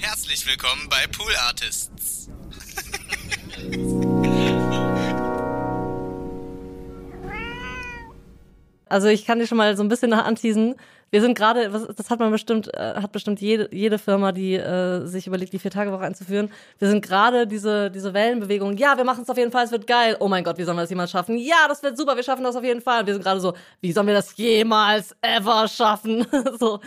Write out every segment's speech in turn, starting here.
Herzlich willkommen bei Pool Artists. Also ich kann dir schon mal so ein bisschen anteasen. Wir sind gerade, das hat man bestimmt, äh, hat bestimmt jede, jede Firma, die äh, sich überlegt, die Vier-Tage-Woche einzuführen. Wir sind gerade diese, diese Wellenbewegung. Ja, wir machen es auf jeden Fall, es wird geil. Oh mein Gott, wie sollen wir das jemals schaffen? Ja, das wird super, wir schaffen das auf jeden Fall. Und wir sind gerade so, wie sollen wir das jemals ever schaffen? so.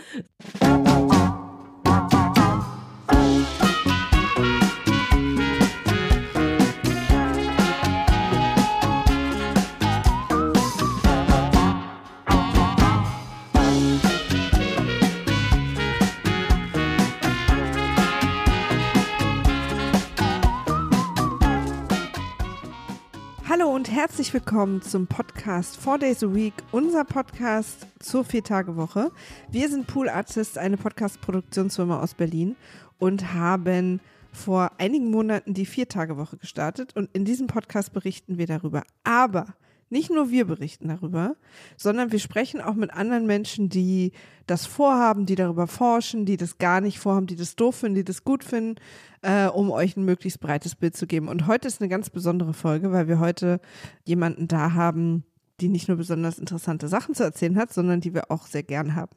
Hallo und herzlich willkommen zum Podcast Four Days a Week, unser Podcast zur Viertagewoche. Wir sind Pool Artists, eine Podcast-Produktionsfirma aus Berlin und haben vor einigen Monaten die Viertagewoche gestartet und in diesem Podcast berichten wir darüber. Aber nicht nur wir berichten darüber, sondern wir sprechen auch mit anderen Menschen, die das vorhaben, die darüber forschen, die das gar nicht vorhaben, die das doof finden, die das gut finden, äh, um euch ein möglichst breites Bild zu geben. Und heute ist eine ganz besondere Folge, weil wir heute jemanden da haben, die nicht nur besonders interessante Sachen zu erzählen hat, sondern die wir auch sehr gern haben.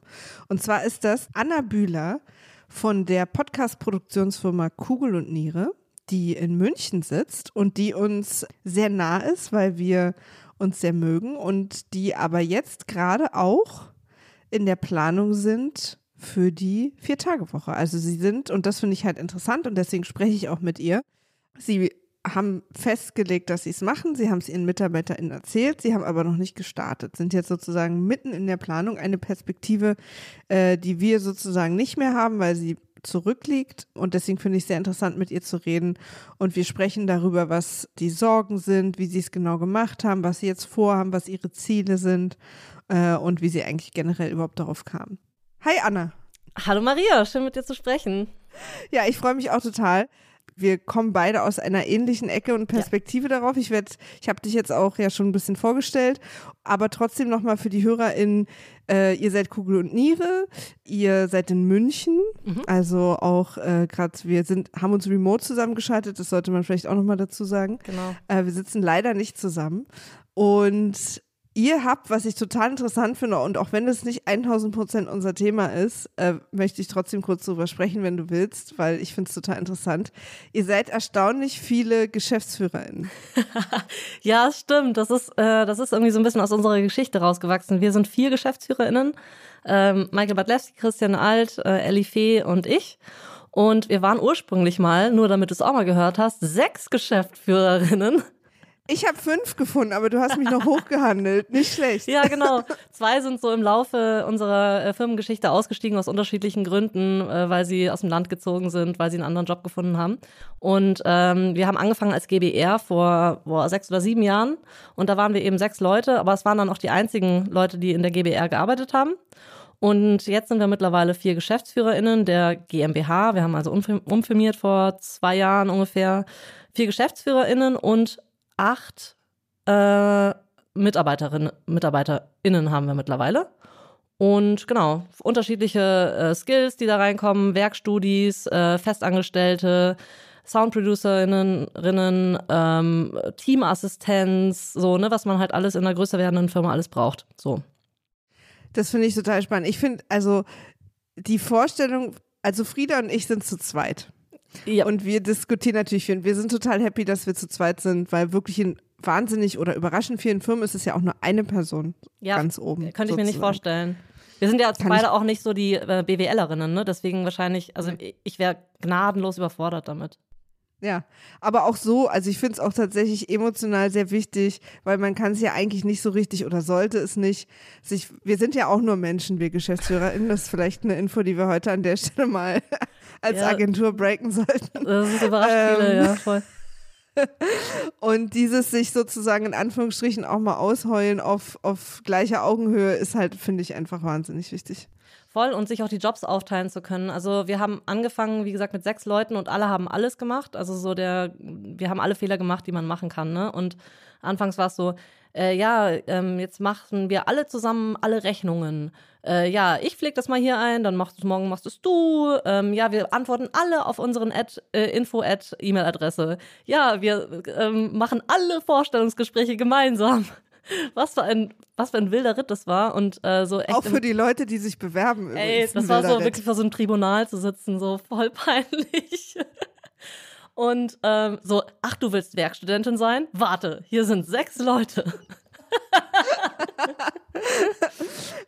Und zwar ist das Anna Bühler von der Podcast-Produktionsfirma Kugel und Niere, die in München sitzt und die uns sehr nah ist, weil wir uns sehr mögen und die aber jetzt gerade auch in der Planung sind für die Vier-Tage-Woche. Also sie sind, und das finde ich halt interessant und deswegen spreche ich auch mit ihr, sie haben festgelegt, dass sie es machen. Sie haben es ihren MitarbeiterInnen erzählt. Sie haben aber noch nicht gestartet. Sind jetzt sozusagen mitten in der Planung. Eine Perspektive, äh, die wir sozusagen nicht mehr haben, weil sie zurückliegt. Und deswegen finde ich es sehr interessant, mit ihr zu reden. Und wir sprechen darüber, was die Sorgen sind, wie sie es genau gemacht haben, was sie jetzt vorhaben, was ihre Ziele sind äh, und wie sie eigentlich generell überhaupt darauf kamen. Hi Anna. Hallo Maria, schön mit dir zu sprechen. Ja, ich freue mich auch total. Wir kommen beide aus einer ähnlichen Ecke und Perspektive darauf. Ich werde, ich habe dich jetzt auch ja schon ein bisschen vorgestellt, aber trotzdem nochmal für die HörerInnen, äh, ihr seid Kugel und Niere, ihr seid in München, also auch äh, gerade, wir sind, haben uns remote zusammengeschaltet, das sollte man vielleicht auch nochmal dazu sagen. Genau. Äh, wir sitzen leider nicht zusammen. Und ihr habt, was ich total interessant finde, und auch wenn es nicht 1000 Prozent unser Thema ist, äh, möchte ich trotzdem kurz drüber sprechen, wenn du willst, weil ich finde es total interessant. Ihr seid erstaunlich viele GeschäftsführerInnen. Ja, stimmt. Das ist, äh, das ist irgendwie so ein bisschen aus unserer Geschichte rausgewachsen. Wir sind vier GeschäftsführerInnen. Ähm, Michael Badlewski, Christian Alt, äh, Ellie Fee und ich. Und wir waren ursprünglich mal, nur damit du es auch mal gehört hast, sechs Geschäftsführerinnen. Ich habe fünf gefunden, aber du hast mich noch hochgehandelt. Nicht schlecht. Ja, genau. Zwei sind so im Laufe unserer äh, Firmengeschichte ausgestiegen aus unterschiedlichen Gründen, äh, weil sie aus dem Land gezogen sind, weil sie einen anderen Job gefunden haben. Und ähm, wir haben angefangen als GBR vor boah, sechs oder sieben Jahren. Und da waren wir eben sechs Leute, aber es waren dann auch die einzigen Leute, die in der GBR gearbeitet haben. Und jetzt sind wir mittlerweile vier GeschäftsführerInnen der GmbH. Wir haben also umfir- umfirmiert vor zwei Jahren ungefähr. Vier GeschäftsführerInnen und acht äh, Mitarbeiterinnen, MitarbeiterInnen haben wir mittlerweile. Und genau, unterschiedliche äh, Skills, die da reinkommen, Werkstudis, äh, Festangestellte, SoundproducerInnen, Rinnen, ähm, Teamassistenz, so, ne, was man halt alles in einer größer werdenden Firma alles braucht. So. Das finde ich total spannend. Ich finde, also die Vorstellung, also Frieda und ich sind zu zweit. Ja. Und wir diskutieren natürlich viel. Und wir sind total happy, dass wir zu zweit sind, weil wirklich in wahnsinnig oder überraschend vielen Firmen ist es ja auch nur eine Person Ja, ganz oben. Könnte ich mir nicht vorstellen. Wir sind ja Kann beide auch nicht so die äh, BWLerinnen, ne? Deswegen wahrscheinlich, also ich wäre gnadenlos überfordert damit. Ja, aber auch so, also ich finde es auch tatsächlich emotional sehr wichtig, weil man kann es ja eigentlich nicht so richtig oder sollte es nicht sich, wir sind ja auch nur Menschen, wir GeschäftsführerInnen, das ist vielleicht eine Info, die wir heute an der Stelle mal als Ja. Agentur breaken sollten. Das ist überrascht viele, Ähm, ja, voll. Und dieses sich sozusagen in Anführungsstrichen auch mal ausheulen auf, auf gleicher Augenhöhe ist halt, finde ich, einfach wahnsinnig wichtig. Voll und sich auch die Jobs aufteilen zu können. Also wir haben angefangen, wie gesagt, mit sechs Leuten und alle haben alles gemacht. Also so der, wir haben alle Fehler gemacht, die man machen kann. Ne? Und anfangs war es so, äh, ja, ähm, jetzt machen wir alle zusammen alle Rechnungen. Äh, ja, ich pflege das mal hier ein, dann machst du morgen machst es du. Ähm, ja, wir antworten alle auf unseren Ad, äh, Info-Ad-E-Mail-Adresse. Ja, wir ähm, machen alle Vorstellungsgespräche gemeinsam. Was für ein, was für ein wilder Ritt das war und äh, so echt. Auch für die Leute, die sich bewerben. Ey, das war so Ritt. wirklich vor so einem Tribunal zu sitzen, so voll peinlich. Und ähm, so, ach, du willst Werkstudentin sein? Warte, hier sind sechs Leute.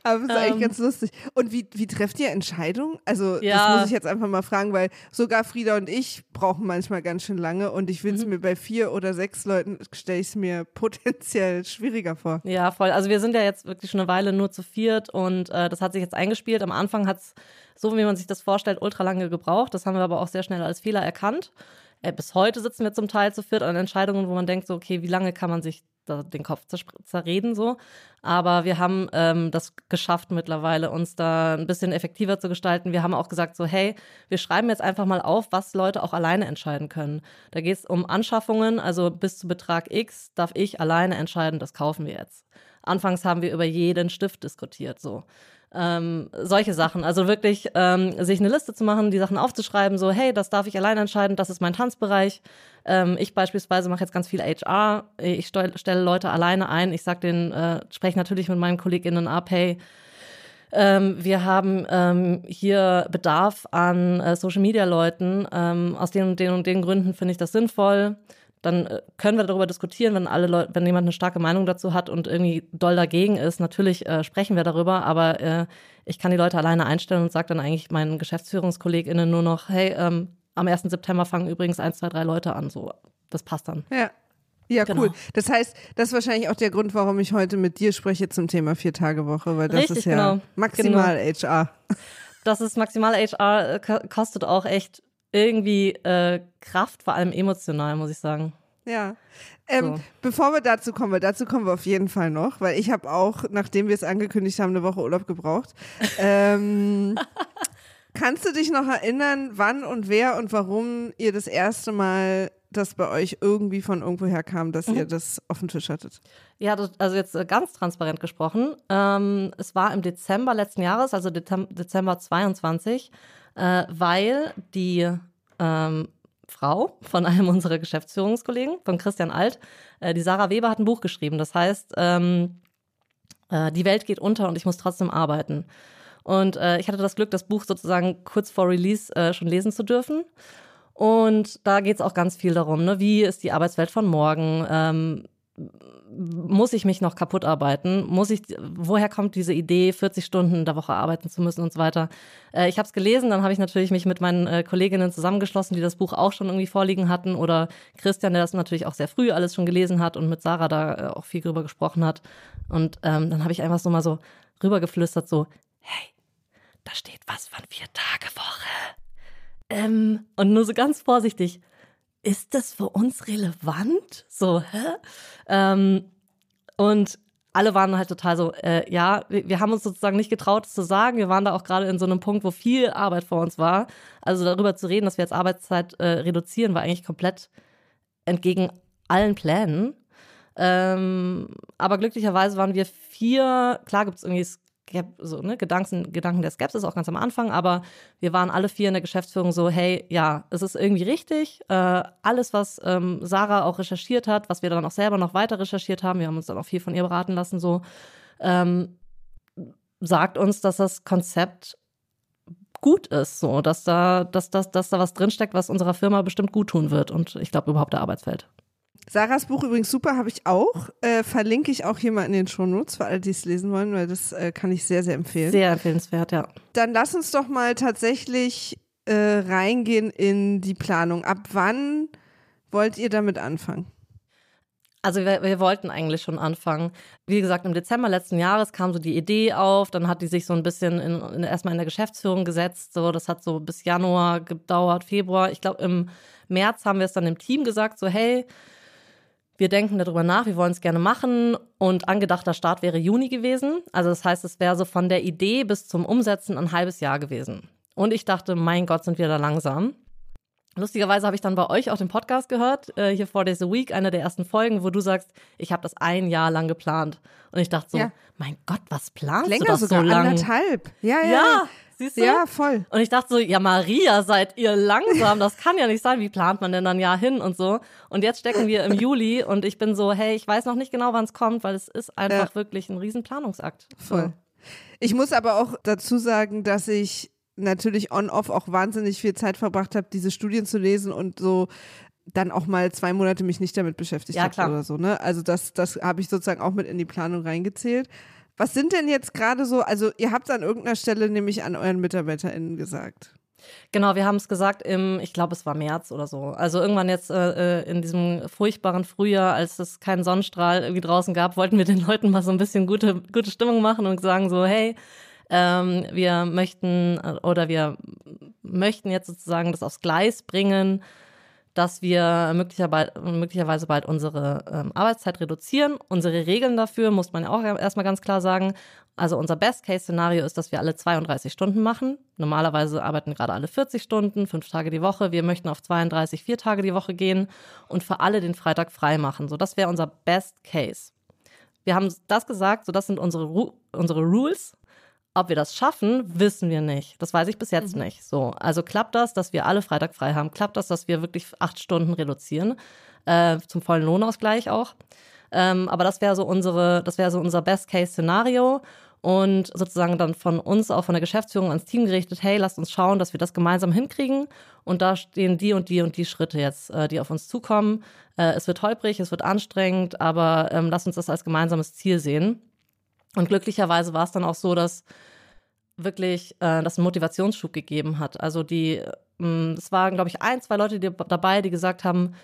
Aber das ist eigentlich Ähm. ganz lustig. Und wie, wie trefft ihr Entscheidungen? Also, das Ja. muss ich jetzt einfach mal fragen, weil sogar Frieda und ich brauchen manchmal ganz schön lange und ich will es Mhm. mir bei vier oder sechs Leuten, stelle ich es mir potenziell schwieriger vor. Ja, voll. Also wir sind ja jetzt wirklich schon eine Weile nur zu viert und äh, das hat sich jetzt eingespielt. Am Anfang hat es, so wie man sich das vorstellt, ultra lange gebraucht. Das haben wir aber auch sehr schnell als Fehler erkannt. Äh, bis heute sitzen wir zum Teil zu viert an Entscheidungen, wo man denkt, so, okay, wie lange kann man sich da den Kopf zerreden so. Aber wir haben ähm, das geschafft mittlerweile, uns da ein bisschen effektiver zu gestalten. Wir haben auch gesagt, so, hey, wir schreiben jetzt einfach mal auf, was Leute auch alleine entscheiden können. Da geht es um Anschaffungen, also bis zu Betrag X darf ich alleine entscheiden, das kaufen wir jetzt. Anfangs haben wir über jeden Stift diskutiert, so. Ähm, solche Sachen. Also wirklich ähm, sich eine Liste zu machen, die Sachen aufzuschreiben, so, hey, das darf ich alleine entscheiden, das ist mein Tanzbereich. Ähm, ich beispielsweise mache jetzt ganz viel HR. Ich stell, stelle Leute alleine ein. Ich sag den, äh, spreche natürlich mit meinen KollegInnen ab, hey, ähm, wir haben ähm, hier Bedarf an äh, Social Media Leuten. Ähm, aus den und den und den Gründen finde ich das sinnvoll. Dann äh, können wir darüber diskutieren, wenn alle Leute, wenn jemand eine starke Meinung dazu hat und irgendwie doll dagegen ist. Natürlich äh, sprechen wir darüber, aber äh, ich kann die Leute alleine einstellen und sage dann eigentlich meinen GeschäftsführungskollegInnen nur noch, hey, ähm, am 1. September fangen übrigens eins, zwei, drei Leute an. So, das passt dann. Ja. Ja, Genau. cool. Das heißt, das ist wahrscheinlich auch der Grund, warum ich heute mit dir spreche zum Thema Vier-Tage-Woche, weil das Richtig, ist ja genau. maximal HR. das ist maximal HR, äh, ko- kostet auch echt irgendwie äh, Kraft, vor allem emotional, muss ich sagen. Ja. Ähm, So. Bevor wir dazu kommen, weil dazu kommen wir auf jeden Fall noch, weil ich habe auch, nachdem wir es angekündigt haben, eine Woche Urlaub gebraucht. Ähm, kannst du dich noch erinnern, wann und wer und warum ihr das erste Mal das bei euch irgendwie von irgendwoher kam, dass Mhm. ihr das auf dem Tisch hattet? Ja, also jetzt äh, ganz transparent gesprochen. Ähm, es war im Dezember letzten Jahres, also Dezem Dezember 22, äh, weil die ähm, Frau von einem unserer Geschäftsführungskollegen, von Christian Alt, äh, die Sarah Weber hat ein Buch geschrieben. Das heißt, ähm, äh, die Welt geht unter und ich muss trotzdem arbeiten. Und äh, ich hatte das Glück, das Buch sozusagen kurz vor Release äh, schon lesen zu dürfen. Und da geht es auch ganz viel darum, ne? wie ist die Arbeitswelt von morgen? Ähm, muss ich mich noch kaputt arbeiten? Muss ich, woher kommt diese Idee, 40 Stunden in der Woche arbeiten zu müssen und so weiter? Äh, ich habe es gelesen, dann habe ich natürlich mich mit meinen äh, Kolleginnen zusammengeschlossen, die das Buch auch schon irgendwie vorliegen hatten oder Christian, der das natürlich auch sehr früh alles schon gelesen hat und mit Sarah da äh, auch viel drüber gesprochen hat. Und ähm, dann habe ich einfach so mal so rübergeflüstert, so, hey, da steht was von vier Tage Woche. Ähm, und nur so ganz vorsichtig, ist das für uns relevant? So, hä? Ähm, und alle waren halt total so, äh, ja, wir, wir haben uns sozusagen nicht getraut, es zu sagen. Wir waren da auch gerade in so einem Punkt, wo viel Arbeit vor uns war. Also darüber zu reden, dass wir jetzt Arbeitszeit äh, reduzieren, war eigentlich komplett entgegen allen Plänen. Ähm, aber glücklicherweise waren wir vier, klar gibt es irgendwie so, ne, Gedanken, Gedanken der Skepsis auch ganz am Anfang, aber wir waren alle vier in der Geschäftsführung so, hey, ja, es ist irgendwie richtig. Äh, alles, was ähm, Sarah auch recherchiert hat, was wir dann auch selber noch weiter recherchiert haben, wir haben uns dann auch viel von ihr beraten lassen, so, ähm, sagt uns, dass das Konzept gut ist, so, dass da, dass, dass, dass da was drinsteckt, was unserer Firma bestimmt gut tun wird und ich glaube überhaupt der Arbeitswelt. Sarahs Buch übrigens super, habe ich auch. Äh, verlinke ich auch hier mal in den Shownotes für alle, die es lesen wollen, weil das äh, kann ich sehr, sehr empfehlen. Sehr empfehlenswert, ja. Dann lass uns doch mal tatsächlich äh, reingehen in die Planung. Ab wann wollt ihr damit anfangen? Also wir, wir wollten eigentlich schon anfangen. Wie gesagt, im Dezember letzten Jahres kam so die Idee auf, dann hat die sich so ein bisschen in, in, erstmal in der Geschäftsführung gesetzt. So, das hat so bis Januar gedauert, Februar. Ich glaube, im März haben wir es dann im Team gesagt, so hey, wir denken darüber nach, wir wollen es gerne machen und angedachter Start wäre Juni gewesen. Also das heißt, es wäre so von der Idee bis zum Umsetzen ein halbes Jahr gewesen. Und ich dachte, mein Gott, sind wir da langsam. Lustigerweise habe ich dann bei euch auch den Podcast gehört, äh, hier Four Days a Week, einer der ersten Folgen, wo du sagst, ich habe das ein Jahr lang geplant. Und ich dachte so, Ja. mein Gott, was planst Länger du das sogar, so lang? anderthalb. Ja, ja. Ja, siehst du? Ja, voll. Und ich dachte so, ja, Maria, seid ihr langsam? Das kann ja nicht sein. Wie plant man denn dann ja hin und so? Und jetzt stecken wir im Juli und ich bin so, hey, ich weiß noch nicht genau, wann es kommt, weil es ist einfach Ja. wirklich ein riesen Planungsakt. Voll. Ich muss aber auch dazu sagen, dass ich natürlich on-off auch wahnsinnig viel Zeit verbracht habe, diese Studien zu lesen und so dann auch mal zwei Monate mich nicht damit beschäftigt Ja, habe oder so. Ne? Also das, das habe ich sozusagen auch mit in die Planung reingezählt. Was sind denn jetzt gerade so, also ihr habt an irgendeiner Stelle nämlich an euren MitarbeiterInnen gesagt. Genau, wir haben es gesagt im, ich glaube, es war März oder so. Also irgendwann jetzt äh, äh, in diesem furchtbaren Frühjahr, als es keinen Sonnenstrahl irgendwie draußen gab, wollten wir den Leuten mal so ein bisschen gute, gute Stimmung machen und sagen so, hey, ähm, wir möchten äh, oder wir möchten jetzt sozusagen das aufs Gleis bringen, dass wir möglicherweise, bald unsere ähm, Arbeitszeit reduzieren. Unsere Regeln dafür muss man ja auch erstmal ganz klar sagen. Also unser Best-Case-Szenario ist, dass wir alle 32 Stunden machen. Normalerweise arbeiten gerade alle 40 Stunden, fünf Tage die Woche. Wir möchten auf 32, vier Tage die Woche gehen und für alle den Freitag frei machen. So, das wäre unser Best-Case. Wir haben das gesagt, so das sind unsere, Ru unsere Rules. Ob wir das schaffen, wissen wir nicht. Das weiß ich bis jetzt nicht. So, also klappt das, dass wir alle Freitag frei haben? Klappt das, dass wir wirklich acht Stunden reduzieren äh, zum vollen Lohnausgleich auch? Ähm, aber das wäre so unsere, das wäre so unser Best-Case-Szenario und sozusagen dann von uns auch von der Geschäftsführung ans Team gerichtet. Hey, lasst uns schauen, dass wir das gemeinsam hinkriegen. Und da stehen die und die und die Schritte jetzt, äh, die auf uns zukommen. Äh, es wird holprig, es wird anstrengend, aber ähm, lasst uns das als gemeinsames Ziel sehen. Und glücklicherweise war es dann auch so, dass wirklich äh, das einen Motivationsschub gegeben hat. Also die, ähm, es waren, glaube ich, ein, zwei Leute die, dabei, die gesagt haben,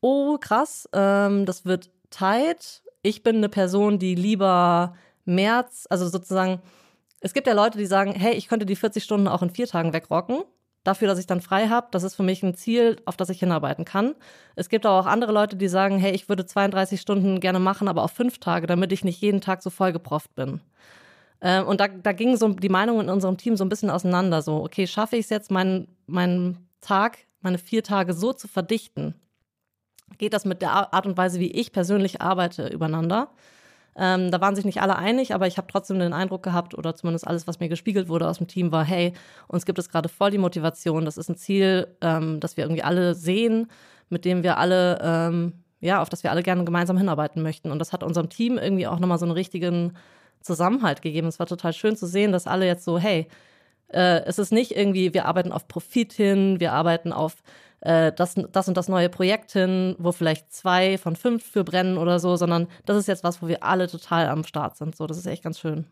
oh krass, ähm, das wird tight. Ich bin eine Person, die lieber März, also sozusagen, es gibt ja Leute, die sagen, hey, ich könnte die 40 Stunden auch in vier Tagen wegrocken. Dafür, dass ich dann frei habe, das ist für mich ein Ziel, auf das ich hinarbeiten kann. Es gibt aber auch andere Leute, die sagen, hey, ich würde 32 Stunden gerne machen, aber auf fünf Tage, damit ich nicht jeden Tag so vollgeprofft bin. Äh, und da, da gingen so die Meinungen in unserem Team so ein bisschen auseinander. So, okay, schaffe ich es jetzt, meinen, meinen Tag, meine vier Tage so zu verdichten? Geht das mit der Art und Weise, wie ich persönlich arbeite, übereinander? Ähm, da waren sich nicht alle einig, aber ich habe trotzdem den Eindruck gehabt, oder zumindest alles, was mir gespiegelt wurde aus dem Team, war, hey, uns gibt es gerade voll die Motivation. Das ist ein Ziel, ähm, das wir irgendwie alle sehen, mit dem wir alle, ähm, ja, auf das wir alle gerne gemeinsam hinarbeiten möchten. Und das hat unserem Team irgendwie auch nochmal so einen richtigen Zusammenhalt gegeben. Es war total schön zu sehen, dass alle jetzt so, hey, äh, es ist nicht irgendwie, wir arbeiten auf Profit hin, wir arbeiten auf äh, das, das und das neue Projekt hin, wo vielleicht zwei von fünf für brennen oder so, sondern das ist jetzt was, wo wir alle total am Start sind. So, das ist echt ganz schön.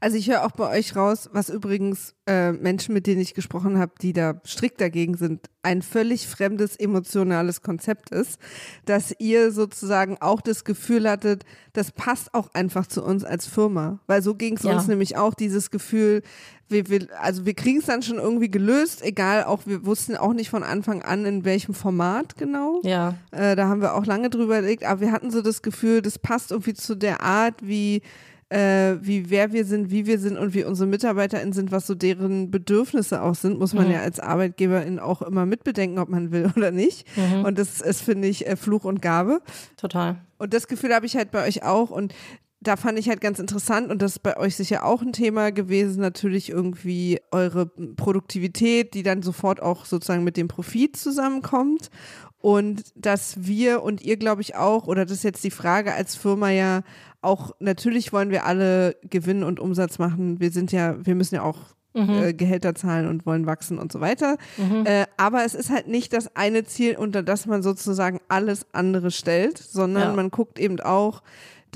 Also ich höre auch bei euch raus, was übrigens äh, Menschen, mit denen ich gesprochen habe, die da strikt dagegen sind, ein völlig fremdes emotionales Konzept ist, dass ihr sozusagen auch das Gefühl hattet, das passt auch einfach zu uns als Firma. Weil so ging es Ja. uns nämlich auch, dieses Gefühl, wir, wir, also wir kriegen es dann schon irgendwie gelöst, egal, auch wir wussten auch nicht von Anfang an, in welchem Format genau. Ja, Äh, da haben wir auch lange drüber überlegt, aber wir hatten so das Gefühl, das passt irgendwie zu der Art, wie, äh, wie wer wir sind, wie wir sind und wie unsere MitarbeiterInnen sind, was so deren Bedürfnisse auch sind, muss man Mhm. ja als Arbeitgeberin auch immer mitbedenken, ob man will oder nicht. Mhm. Und das ist, finde ich, äh, Fluch und Gabe. total. Und das Gefühl habe ich halt bei euch auch und da fand ich halt ganz interessant und das ist bei euch sicher auch ein Thema gewesen, natürlich irgendwie eure Produktivität, die dann sofort auch sozusagen mit dem Profit zusammenkommt und dass wir und ihr glaube ich auch, oder das ist jetzt die Frage als Firma ja auch, natürlich wollen wir alle Gewinn und Umsatz machen, wir sind ja, wir müssen ja auch äh, Gehälter zahlen und wollen wachsen und so weiter. Äh, aber es ist halt nicht das eine Ziel, unter das man sozusagen alles andere stellt, sondern Ja. man guckt eben auch,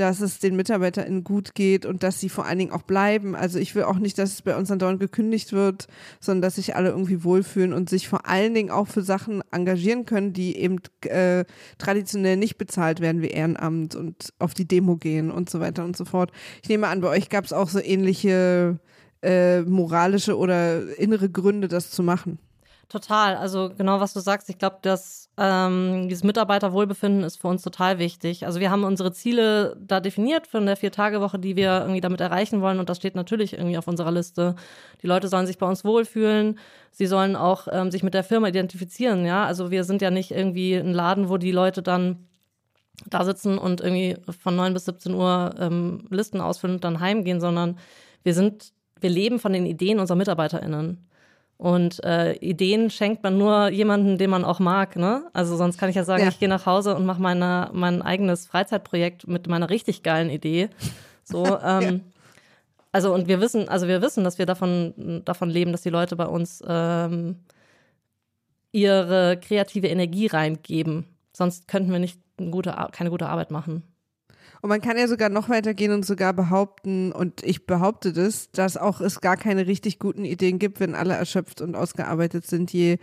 dass es den MitarbeiterInnen gut geht und dass sie vor allen Dingen auch bleiben. Also ich will auch nicht, dass es bei uns andauernd gekündigt wird, sondern dass sich alle irgendwie wohlfühlen und sich vor allen Dingen auch für Sachen engagieren können, die eben äh, traditionell nicht bezahlt werden wie Ehrenamt und auf die Demo gehen und so weiter und so fort. Ich nehme an, bei euch gab es auch so ähnliche äh, moralische oder innere Gründe, das zu machen. Total. Also genau, was du sagst. Ich glaube, dass ähm, dieses Mitarbeiterwohlbefinden ist für uns total wichtig. Also wir haben unsere Ziele da definiert von der Vier-Tage-Woche, die wir irgendwie damit erreichen wollen. Und das steht natürlich irgendwie auf unserer Liste. Die Leute sollen sich bei uns wohlfühlen. Sie sollen auch ähm, sich mit der Firma identifizieren. Ja, also wir sind ja nicht irgendwie ein Laden, wo die Leute dann da sitzen und irgendwie von 9 bis 17 Uhr ähm, Listen ausfüllen und dann heimgehen, sondern wir sind, wir leben von den Ideen unserer MitarbeiterInnen. Und äh, Ideen schenkt man nur jemanden, den man auch mag. Ne? Also sonst kann ich ja sagen, ja. ich gehe nach Hause und mache meine, mein eigenes Freizeitprojekt mit meiner richtig geilen Idee. So, ähm, ja. also und wir wissen, also wir wissen, dass wir davon davon leben, dass die Leute bei uns ähm, ihre kreative Energie reingeben. Sonst könnten wir nicht eine gute, keine gute Arbeit machen. Und man kann ja sogar noch weitergehen und sogar behaupten, und ich behaupte das, dass auch es gar keine richtig guten Ideen gibt, wenn alle erschöpft und ausgearbeitet sind. Je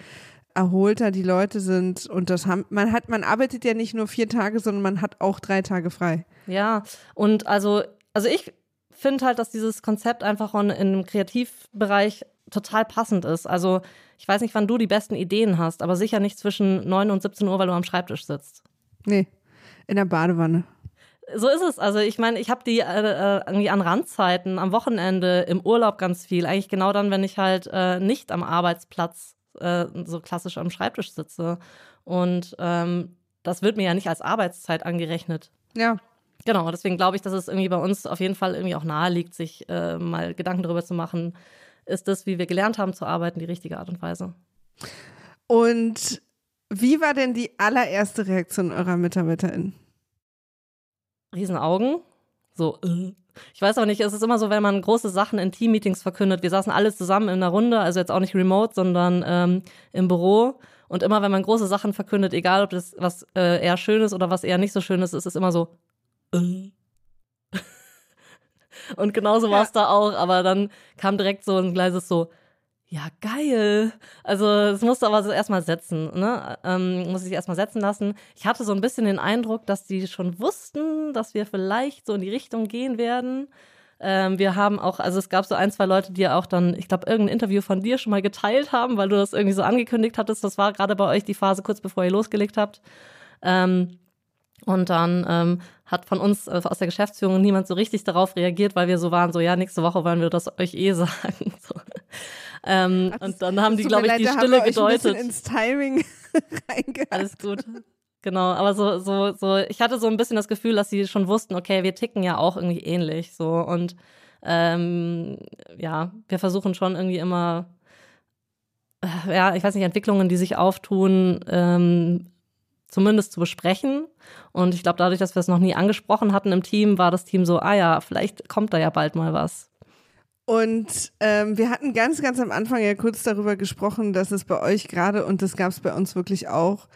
erholter die Leute sind und das haben, man hat, man arbeitet ja nicht nur vier Tage, sondern man hat auch drei Tage frei. Ja, und also, also ich finde halt, dass dieses Konzept einfach in, im Kreativbereich total passend ist. Also ich weiß nicht, wann du die besten Ideen hast, aber sicher nicht zwischen 9 und 17 Uhr, weil du am Schreibtisch sitzt. Nee, in der Badewanne. So ist es. Also ich meine, ich habe die äh, äh, irgendwie an Randzeiten, am Wochenende, im Urlaub ganz viel. Eigentlich genau dann, wenn ich halt äh, nicht am Arbeitsplatz äh, so klassisch am Schreibtisch sitze. Und ähm, das wird mir ja nicht als Arbeitszeit angerechnet. Ja. Genau, deswegen glaube ich, dass es irgendwie bei uns auf jeden Fall irgendwie auch nahe liegt, sich äh, mal Gedanken darüber zu machen, ist das, wie wir gelernt haben zu arbeiten, die richtige Art und Weise. Und wie war denn die allererste Reaktion eurer MitarbeiterInnen? Riesenaugen. So, äh. Ich weiß aber nicht, es ist immer so, wenn man große Sachen in Teammeetings verkündet. Wir saßen alle zusammen in einer Runde, also jetzt auch nicht remote, sondern ähm, im Büro. Und immer, wenn man große Sachen verkündet, egal ob das was äh, eher schön ist oder was eher nicht so schön ist, ist es immer so. Äh. Und genauso war es da auch, aber dann kam direkt so ein gleises so, ja, geil. Also es musste aber so erstmal setzen, ne? Ähm, muss ich erstmal setzen lassen. Ich hatte so ein bisschen den Eindruck, dass die schon wussten, dass wir vielleicht so in die Richtung gehen werden. Ähm, wir haben auch, also es gab so ein, zwei Leute, die ja auch dann, ich glaube, irgendein Interview von dir schon mal geteilt haben, weil du das irgendwie so angekündigt hattest. Das war gerade bei euch die Phase kurz bevor ihr losgelegt habt. Ähm, und dann ähm, hat von uns äh, aus der Geschäftsführung niemand so richtig darauf reagiert, weil wir so waren, so ja, nächste Woche wollen wir das euch eh sagen. So. Ähm, Ach, und dann haben die, glaube ich, leid, die Stille gedeutet. Ein ins Timing reingehört. Alles gut. Genau, aber so, so, so, ich hatte so ein bisschen das Gefühl, dass sie schon wussten, okay, wir ticken ja auch irgendwie ähnlich. So und ähm, ja, wir versuchen schon irgendwie immer, äh, ja, ich weiß nicht, Entwicklungen, die sich auftun, ähm, zumindest zu besprechen. Und ich glaube, dadurch, dass wir es noch nie angesprochen hatten im Team, war das Team so, ah ja, vielleicht kommt da ja bald mal was. Und ähm, wir hatten ganz, ganz am Anfang ja kurz darüber gesprochen, dass es bei euch gerade, und das gab es bei uns wirklich auch,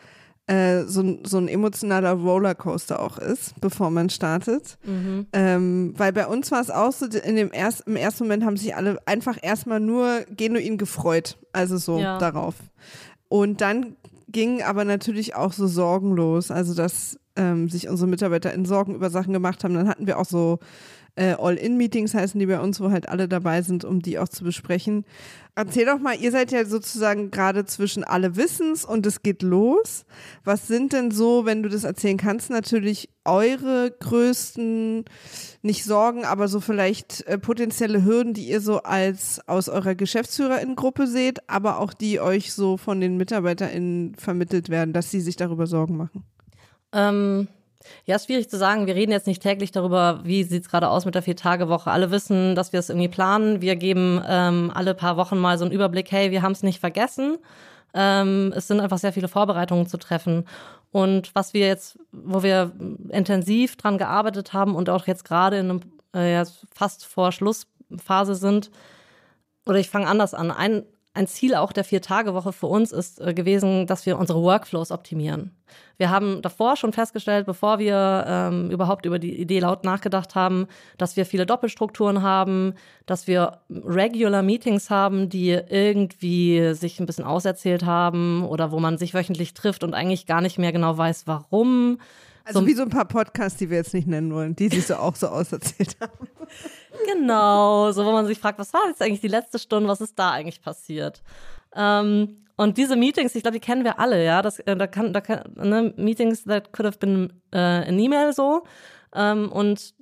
äh, so, so ein emotionaler Rollercoaster auch ist, bevor man startet. Mhm. Ähm, weil bei uns war es auch so, in dem erst, im ersten Moment haben sich alle einfach erstmal nur Genuin gefreut, also so ja. darauf. Und dann ging aber natürlich auch so sorgenlos, also dass ähm, sich unsere Mitarbeiter in Sorgen über Sachen gemacht haben. Dann hatten wir auch so äh, All-In-Meetings heißen die bei uns, wo halt alle dabei sind, um die auch zu besprechen. Erzähl doch mal, ihr seid ja sozusagen gerade zwischen alle Wissens und es geht los. Was sind denn so, wenn du das erzählen kannst, natürlich eure größten, nicht Sorgen, aber so vielleicht äh, potenzielle Hürden, die ihr so als aus eurer Geschäftsführerinnengruppe seht, aber auch die euch so von den MitarbeiterInnen vermittelt werden, dass sie sich darüber Sorgen machen? Ähm, ja, ist schwierig zu sagen. Wir reden jetzt nicht täglich darüber, wie sieht's gerade aus mit der Vier-Tage-Woche. Alle wissen, dass wir es irgendwie planen. Wir geben ähm, alle paar Wochen mal so einen Überblick, hey, wir haben es nicht vergessen. Ähm, es sind einfach sehr viele Vorbereitungen zu treffen. Und was wir jetzt, wo wir intensiv dran gearbeitet haben und auch jetzt gerade in einem äh, fast vor Schlussphase sind, oder ich fange anders an. Ein, ein Ziel auch der Vier-Tage-Woche für uns ist äh, gewesen, dass wir unsere Workflows optimieren. Wir haben davor schon festgestellt, bevor wir ähm, überhaupt über die Idee laut nachgedacht haben, dass wir viele Doppelstrukturen haben, dass wir regular Meetings haben, die irgendwie sich ein bisschen auserzählt haben oder wo man sich wöchentlich trifft und eigentlich gar nicht mehr genau weiß, warum. Also so, wie so ein paar Podcasts, die wir jetzt nicht nennen wollen, die sich so auch so auserzählt haben. Genau, so wo man sich fragt, was war jetzt eigentlich die letzte Stunde, was ist da eigentlich passiert? Ähm, Und diese Meetings, ich glaube, die kennen wir alle, ja. Das, äh, da kann, da kann, ne, Meetings that could have been äh, an E-Mail so. Ähm, und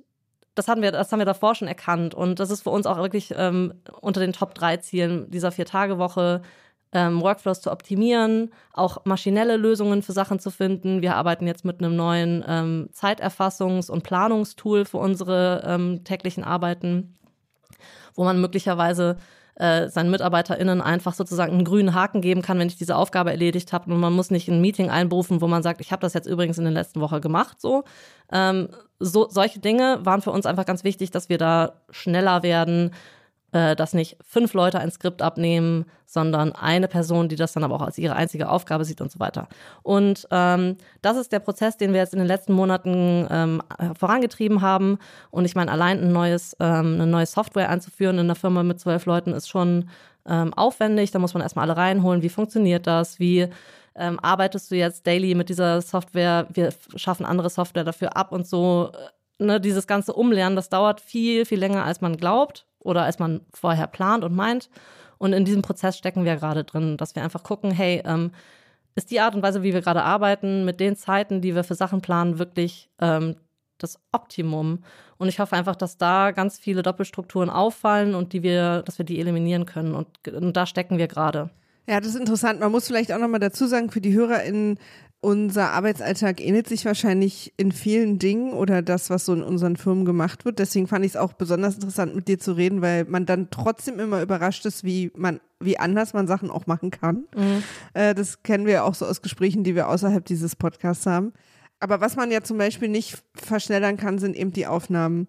das hatten wir, das haben wir davor schon erkannt. Und das ist für uns auch wirklich ähm, unter den Top 3 Zielen dieser Vier-Tage-Woche, ähm, Workflows zu optimieren, auch maschinelle Lösungen für Sachen zu finden. Wir arbeiten jetzt mit einem neuen ähm, Zeiterfassungs- und Planungstool für unsere ähm, täglichen Arbeiten, wo man möglicherweise äh, seinen MitarbeiterInnen einfach sozusagen einen grünen Haken geben kann, wenn ich diese Aufgabe erledigt habe. Und man muss nicht ein Meeting einberufen, wo man sagt, ich habe das jetzt übrigens in der letzten Woche gemacht. So. Ähm, so solche Dinge waren für uns einfach ganz wichtig, dass wir da schneller werden, äh, dass nicht fünf Leute ein Skript abnehmen, sondern eine Person, die das dann aber auch als ihre einzige Aufgabe sieht und so weiter. Und ähm, das ist der Prozess, den wir jetzt in den letzten Monaten ähm, vorangetrieben haben. Und ich meine, allein ein neues, ähm, eine neue Software einzuführen in einer Firma mit zwölf Leuten ist schon ähm, aufwendig. Da muss man erstmal alle reinholen. Wie funktioniert das? Wie ähm, arbeitest du jetzt daily mit dieser Software? Wir schaffen andere Software dafür ab und so. Ne, dieses ganze Umlernen, das dauert viel, viel länger, als man glaubt oder als man vorher plant und meint. Und in diesem Prozess stecken wir gerade drin, dass wir einfach gucken, hey, ähm, ist die Art und Weise, wie wir gerade arbeiten, mit den Zeiten, die wir für Sachen planen, wirklich ähm, das Optimum. Und ich hoffe einfach, dass da ganz viele Doppelstrukturen auffallen und die wir, dass wir die eliminieren können. Und, und da stecken wir gerade. Ja, das ist interessant. Man muss vielleicht auch nochmal dazu sagen, für die HörerInnen, unser Arbeitsalltag ähnelt sich wahrscheinlich in vielen Dingen oder das, was so in unseren Firmen gemacht wird. Deswegen fand ich es auch besonders interessant, mit dir zu reden, weil man dann trotzdem immer überrascht ist, wie man, wie anders man Sachen auch machen kann. Mhm. Äh, das kennen wir auch so aus Gesprächen, die wir außerhalb dieses Podcasts haben. Aber was man ja zum Beispiel nicht verschnellern kann, sind eben die Aufnahmen.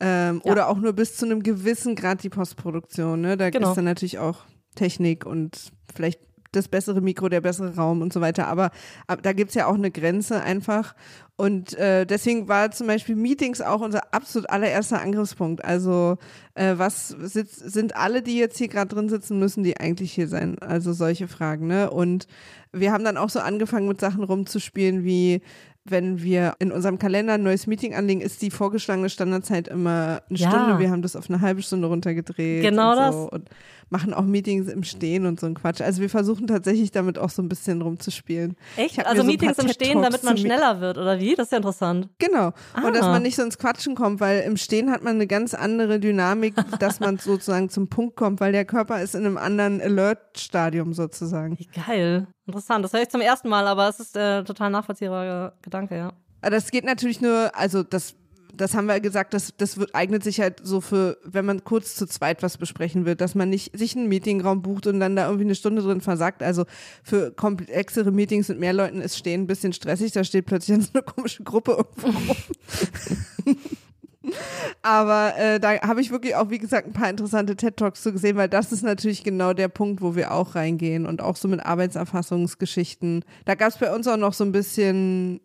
Ähm, ja. Oder auch nur bis zu einem gewissen Grad die Postproduktion. Ne? Da genau. ist dann natürlich auch Technik und vielleicht das bessere Mikro, der bessere Raum und so weiter. Aber, aber da gibt es ja auch eine Grenze einfach. Und äh, deswegen war zum Beispiel Meetings auch unser absolut allererster Angriffspunkt. Also äh, was sitz, sind alle, die jetzt hier gerade drin sitzen, müssen die eigentlich hier sein? Also solche Fragen. Ne? Und wir haben dann auch so angefangen mit Sachen rumzuspielen wie wenn wir in unserem Kalender ein neues Meeting anlegen, ist die vorgeschlagene Standardzeit immer eine ja. Stunde. Wir haben das auf eine halbe Stunde runtergedreht. Genau und das. So und machen auch Meetings im Stehen und so ein Quatsch. Also wir versuchen tatsächlich damit auch so ein bisschen rumzuspielen. Echt? Also so Meetings im Stehen, damit man schneller wird, oder wie? Das ist ja interessant. Genau. Ah. Und dass man nicht so ins Quatschen kommt, weil im Stehen hat man eine ganz andere Dynamik, dass man sozusagen zum Punkt kommt, weil der Körper ist in einem anderen Alert-Stadium sozusagen. Wie geil. Interessant. Das höre ich zum ersten Mal, aber es ist äh, total nachvollziehbarer Gedanke, ja. Das geht natürlich nur, also das das haben wir gesagt, das, das wird, eignet sich halt so für, wenn man kurz zu zweit was besprechen will, dass man nicht sich einen Meetingraum bucht und dann da irgendwie eine Stunde drin versagt. Also für komplexere Meetings mit mehr Leuten ist Stehen ein bisschen stressig, da steht plötzlich so eine komische Gruppe irgendwo rum. Aber äh, da habe ich wirklich auch, wie gesagt, ein paar interessante TED-Talks zu gesehen, weil das ist natürlich genau der Punkt, wo wir auch reingehen und auch so mit Arbeitserfassungsgeschichten. Da gab es bei uns auch noch so ein bisschen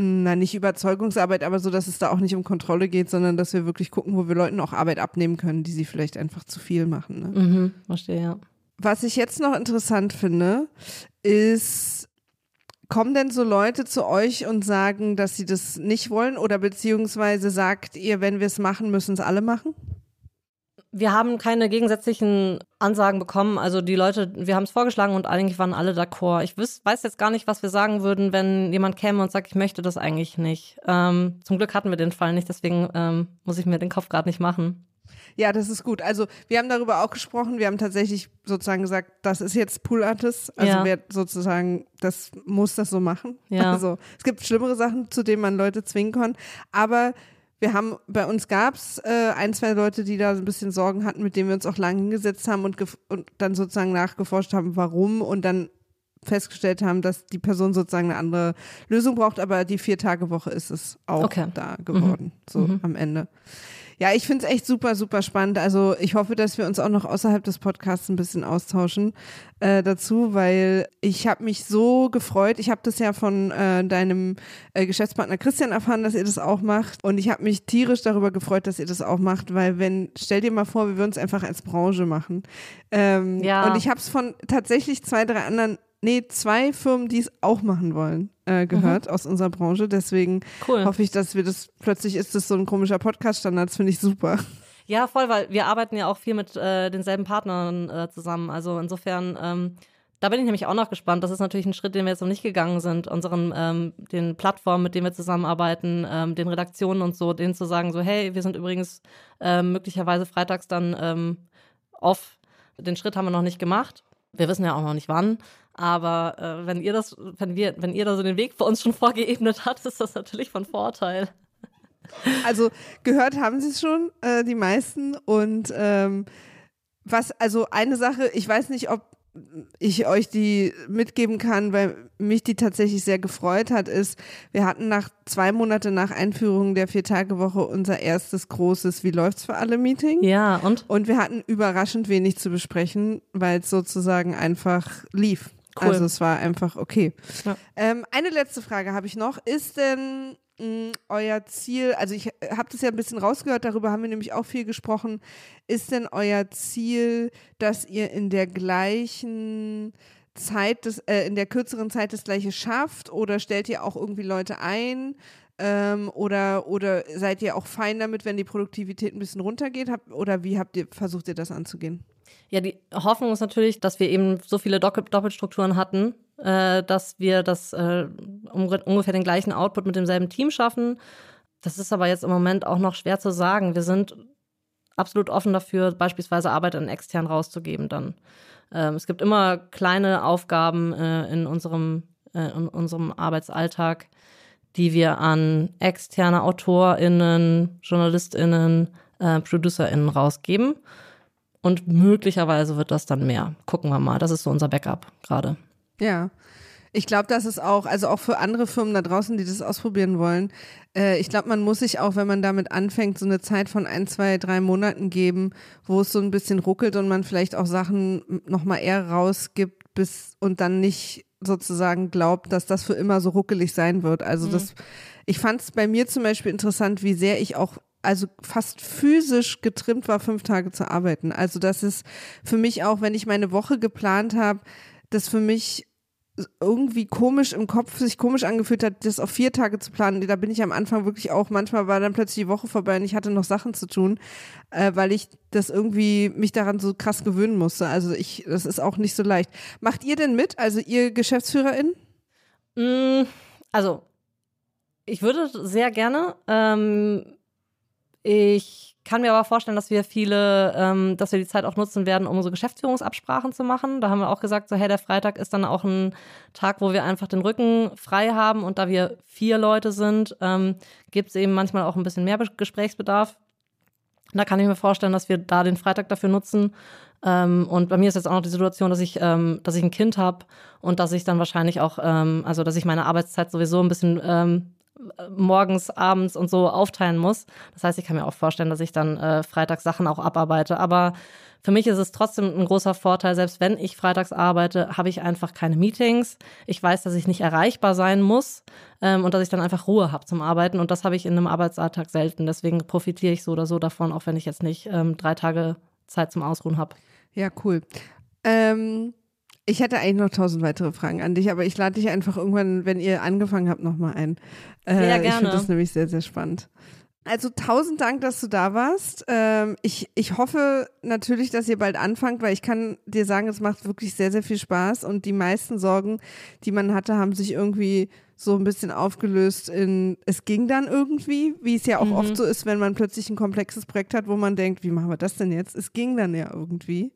na, nicht Überzeugungsarbeit, aber so, dass es da auch nicht um Kontrolle geht, sondern dass wir wirklich gucken, wo wir Leuten auch Arbeit abnehmen können, die sie vielleicht einfach zu viel machen. Ne? Mhm, verstehe, ja. Was ich jetzt noch interessant finde, ist, kommen denn so Leute zu euch und sagen, dass sie das nicht wollen oder beziehungsweise sagt ihr, wenn wir es machen, müssen es alle machen? Wir haben keine gegensätzlichen Ansagen bekommen. Also die Leute, wir haben es vorgeschlagen und eigentlich waren alle d'accord. Ich weiß, weiß jetzt gar nicht, was wir sagen würden, wenn jemand käme und sagt, ich möchte das eigentlich nicht. Ähm, zum Glück hatten wir den Fall nicht, deswegen ähm, muss ich mir den Kopf gerade nicht machen. Ja, das ist gut. Also wir haben darüber auch gesprochen. Wir haben tatsächlich sozusagen gesagt, das ist jetzt Pool Artist. Also ja. wer sozusagen, das muss das so machen. Ja. Also es gibt schlimmere Sachen, zu denen man Leute zwingen kann. Aber wir haben, bei uns gab es äh, ein, zwei Leute, die da so ein bisschen Sorgen hatten, mit denen wir uns auch lange hingesetzt haben und, und dann sozusagen nachgeforscht haben, warum und dann festgestellt haben, dass die Person sozusagen eine andere Lösung braucht, aber die Vier-Tage-Woche ist es auch okay. da geworden, mhm. so mhm. am Ende. Ja, ich finde es echt super, super spannend. Also ich hoffe, dass wir uns auch noch außerhalb des Podcasts ein bisschen austauschen äh, dazu, weil ich habe mich so gefreut. Ich habe das ja von äh, deinem äh, Geschäftspartner Christian erfahren, dass ihr das auch macht. Und ich habe mich tierisch darüber gefreut, dass ihr das auch macht, weil wenn, stell dir mal vor, wir würden es einfach als Branche machen. Ähm, ja. Und ich habe es von tatsächlich zwei, drei anderen nee, zwei Firmen, die es auch machen wollen, äh, gehört mhm. aus unserer Branche. Deswegen cool. hoffe ich, dass wir das, plötzlich ist das so ein komischer Podcast-Standard, das finde ich super. Ja, voll, weil wir arbeiten ja auch viel mit äh, denselben Partnern äh, zusammen. Also insofern, ähm, Da bin ich nämlich auch noch gespannt. Das ist natürlich ein Schritt, den wir jetzt noch nicht gegangen sind, unseren, ähm, den Plattformen, mit denen wir zusammenarbeiten, ähm, den Redaktionen und so, denen zu sagen, so, hey, wir sind übrigens ähm, möglicherweise freitags dann ähm, off. Den Schritt haben wir noch nicht gemacht. Wir wissen ja auch noch nicht wann. Aber äh, wenn ihr das, wenn wir, wenn ihr da so den Weg für uns schon vorgeebnet habt, ist das natürlich von Vorteil. Also gehört haben sie es schon, äh, die meisten. Und ähm, was, also eine Sache, ich weiß nicht, ob ich euch die mitgeben kann, weil mich die tatsächlich sehr gefreut hat, ist, wir hatten nach zwei Monate nach Einführung der Vier-Tage-Woche unser erstes großes Wie läuft's für alle Meeting. Ja, und? Und wir hatten überraschend wenig zu besprechen, weil es sozusagen einfach lief. Cool. Also es war einfach okay. Ja. Ähm, eine letzte Frage habe ich noch. Ist denn mh, euer Ziel, also ich habe das ja ein bisschen rausgehört, darüber haben wir nämlich auch viel gesprochen, ist denn euer Ziel, dass ihr in der gleichen Zeit, des, äh, in der kürzeren Zeit das gleiche schafft oder stellt ihr auch irgendwie Leute ein? Ähm, oder, oder seid ihr auch fein damit, wenn die Produktivität ein bisschen runtergeht? Hab, oder wie habt ihr, versucht ihr das anzugehen? Ja, die Hoffnung ist natürlich, dass wir eben so viele Doppel Doppelstrukturen hatten, äh, dass wir das äh, ungefähr den gleichen Output mit demselben Team schaffen. Das ist aber jetzt im Moment auch noch schwer zu sagen. Wir sind absolut offen dafür, beispielsweise Arbeit an extern rauszugeben dann. Ähm, es gibt immer kleine Aufgaben äh, in, unserem, äh, in unserem Arbeitsalltag, die wir an externe AutorInnen, JournalistInnen, äh, ProducerInnen rausgeben. Und möglicherweise wird das dann mehr. Gucken wir mal. Das ist so unser Backup gerade. Ja. Ich glaube, das ist auch, also auch für andere Firmen da draußen, die das ausprobieren wollen. Äh, ich glaube, man muss sich auch, wenn man damit anfängt, so eine Zeit von ein, zwei, drei Monaten geben, wo es so ein bisschen ruckelt und man vielleicht auch Sachen nochmal eher rausgibt, bis und dann nicht sozusagen glaubt, dass das für immer so ruckelig sein wird. Also Mhm. das, ich fand es bei mir zum Beispiel interessant, wie sehr ich auch also fast physisch getrimmt war, fünf Tage zu arbeiten. Also das ist für mich auch, wenn ich meine Woche geplant habe, das für mich irgendwie komisch im Kopf sich komisch angefühlt hat, das auf vier Tage zu planen. Da bin ich am Anfang wirklich auch, manchmal war dann plötzlich die Woche vorbei und ich hatte noch Sachen zu tun, äh, weil ich das irgendwie mich daran so krass gewöhnen musste. Also ich, das ist auch nicht so leicht. Macht ihr denn mit, also ihr GeschäftsführerInnen? Mm, Also, ich würde sehr gerne. Ähm, ich kann mir aber vorstellen, dass wir viele, ähm, dass wir die Zeit auch nutzen werden, um so Geschäftsführungsabsprachen zu machen. Da haben wir auch gesagt, so hey, der Freitag ist dann auch ein Tag, wo wir einfach den Rücken frei haben und da wir vier Leute sind, ähm, gibt es eben manchmal auch ein bisschen mehr Be- Gesprächsbedarf. Da kann ich mir vorstellen, dass wir da den Freitag dafür nutzen. Ähm, und bei mir ist jetzt auch noch die Situation, dass ich, ähm, dass ich ein Kind habe und dass ich dann wahrscheinlich auch, ähm, also dass ich meine Arbeitszeit sowieso ein bisschen ähm, morgens, abends und so aufteilen muss. Das heißt, ich kann mir auch vorstellen, dass ich dann äh, freitags Sachen auch abarbeite. Aber für mich ist es trotzdem ein großer Vorteil, selbst wenn ich freitags arbeite, habe ich einfach keine Meetings. Ich weiß, dass ich nicht erreichbar sein muss ähm, und dass ich dann einfach Ruhe habe zum Arbeiten. Und das habe ich in einem Arbeitsalltag selten. Deswegen profitiere ich so oder so davon, auch wenn ich jetzt nicht ähm, drei Tage Zeit zum Ausruhen habe. Ja, cool. Ähm, ich hätte eigentlich noch tausend weitere Fragen an dich, aber ich lade dich einfach irgendwann, wenn ihr angefangen habt, nochmal ein. Äh, Ich gerne. finde das nämlich sehr, sehr spannend. Also tausend Dank, dass du da warst. Ähm, ich, ich hoffe natürlich, dass ihr bald anfangt, weil ich kann dir sagen, es macht wirklich sehr, sehr viel Spaß und die meisten Sorgen, die man hatte, haben sich irgendwie so ein bisschen aufgelöst in, es ging dann irgendwie, wie es ja auch Mhm. oft so ist, wenn man plötzlich ein komplexes Projekt hat, wo man denkt, wie machen wir das denn jetzt? Es ging dann ja irgendwie.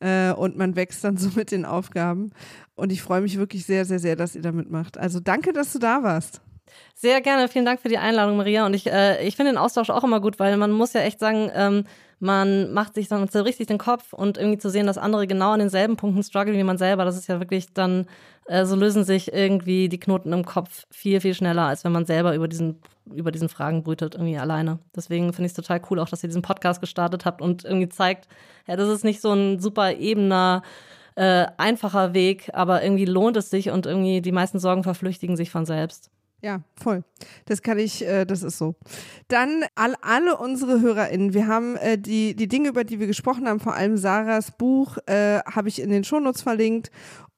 Äh, und man wächst dann so mit den Aufgaben. Und ich freue mich wirklich sehr, sehr, sehr, dass ihr da mitmacht. Also danke, dass du da warst. Sehr gerne, vielen Dank für die Einladung, Maria. Und ich, äh, ich finde den Austausch auch immer gut, weil man muss ja echt sagen, ähm, man macht sich dann so richtig den Kopf und irgendwie zu sehen, dass andere genau an denselben Punkten strugglen wie man selber, das ist ja wirklich dann, äh, so lösen sich irgendwie die Knoten im Kopf viel, viel schneller, als wenn man selber über diesen, über diesen Fragen brütet, irgendwie alleine. Deswegen finde ich es total cool, auch dass ihr diesen Podcast gestartet habt und irgendwie zeigt, ja, das ist nicht so ein super ebener, äh, einfacher Weg, aber irgendwie lohnt es sich und irgendwie die meisten Sorgen verflüchtigen sich von selbst. Ja, voll. Das kann ich, äh, das ist so. Dann all, alle unsere HörerInnen, wir haben äh, die, die Dinge, über die wir gesprochen haben, vor allem Sarahs Buch, äh, habe ich in den Shownotes verlinkt.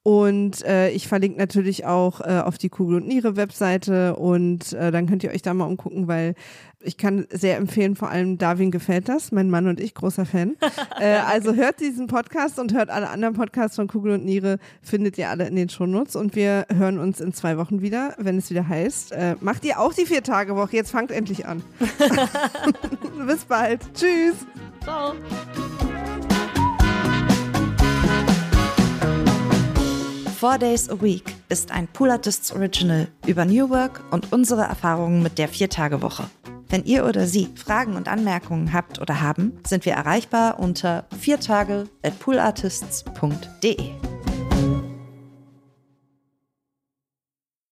Und äh, ich verlinke natürlich auch äh, auf die Kugel und Niere Webseite und äh, dann könnt ihr euch da mal umgucken, weil ich kann sehr empfehlen, vor allem Darwin gefällt das, mein Mann und ich, großer Fan. äh, also hört diesen Podcast und hört alle anderen Podcasts von Kugel und Niere, findet ihr alle in den Shownotes und wir hören uns in zwei Wochen wieder, wenn es wieder heißt, äh, macht ihr auch die Vier-Tage-Woche, jetzt fangt endlich an. Bis bald. Tschüss. Ciao. Four Days a Week ist ein Pool Artists Original über New Work und unsere Erfahrungen mit der Viertagewoche. Wenn ihr oder Sie Fragen und Anmerkungen habt oder haben, sind wir erreichbar unter viertage at poolartists.de.